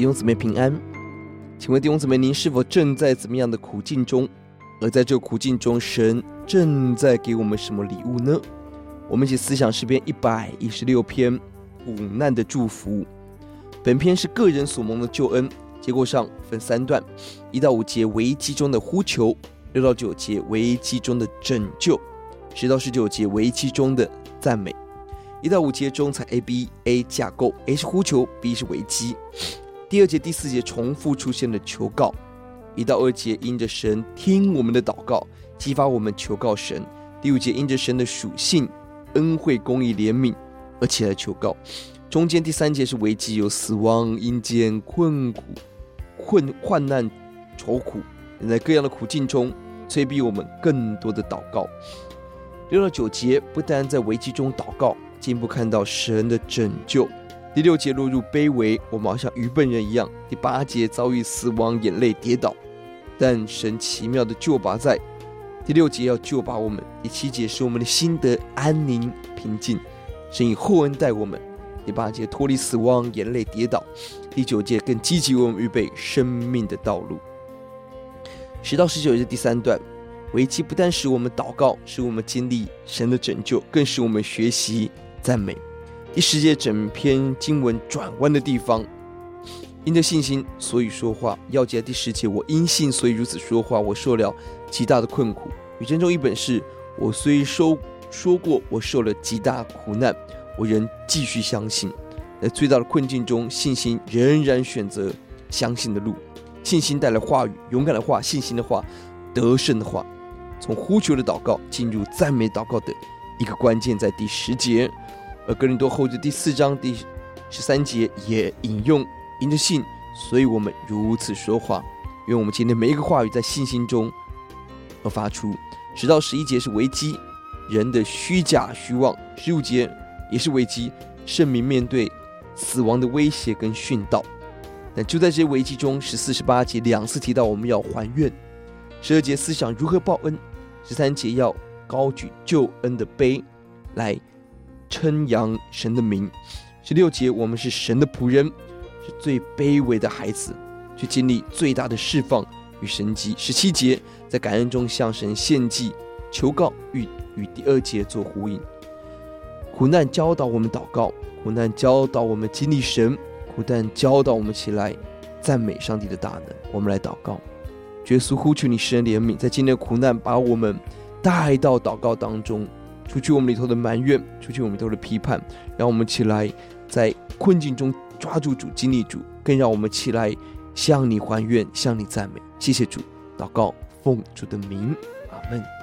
弟兄姊妹平安，请问弟兄姊妹，您是否正在怎么样的苦境中？而在这苦境中，神正在给我们什么礼物呢？我们一起思想诗篇一百一十六篇苦难的祝福。本篇是个人所蒙的救恩，结构上分三段：一到五节危机中的呼求，六到九节危机中的拯救，十到十九节危机中的赞美。一到五节中采 A B A 架构，A 是呼求，B 是危机。第二节、第四节重复出现的求告。一到二节因着神听我们的祷告，激发我们求告神。第五节因着神的属性、恩惠、公义、怜悯而起来求告。中间第三节是危机，有死亡、阴间、困苦、困患难、愁苦，在各样的苦境中催逼我们更多的祷告。六到九节不但在危机中祷告，进一步看到神的拯救。第六节落入卑微，我们好像愚笨人一样。第八节遭遇死亡，眼泪跌倒，但神奇妙的救拔在第六节要救拔我们。第七节使我们的心得安宁平静，神以厚恩待我们。第八节脱离死亡，眼泪跌倒。第九节更积极为我们预备生命的道路。十到十九节第三段，危机不但使我们祷告，使我们经历神的拯救，更使我们学习赞美。第十节整篇经文转弯的地方，因着信心，所以说话。要记第十节，我因信，所以如此说话。我受了极大的困苦。与真中一本是，我虽说说过，我受了极大苦难，我仍继续相信。在最大的困境中，信心仍然选择相信的路。信心带来话语，勇敢的话，信心的话，得胜的话。从呼求的祷告进入赞美祷告的一个关键，在第十节。而哥林多后书第四章第十三节也引用“因着信，所以我们如此说话”。愿我们今天每一个话语在信心中而发出。十到十一节是危机，人的虚假虚妄；十五节也是危机，圣民面对死亡的威胁跟殉道。但就在这些危机中，十四、十八节两次提到我们要还愿；十二节思想如何报恩；十三节要高举救恩的杯来。称扬神的名，十六节，我们是神的仆人，是最卑微的孩子，去经历最大的释放与神迹。十七节，在感恩中向神献祭、求告，与与第二节做呼应。苦难教导我们祷告，苦难教导我们经历神，苦难教导我们起来赞美上帝的大能。我们来祷告，耶稣呼求你施恩怜悯，在今天的苦难把我们带到祷告当中。除去我们里头的埋怨，除去我们里头的批判，让我们起来在困境中抓住主、经历主，更让我们起来向你还愿、向你赞美。谢谢主，祷告奉主的名，阿门。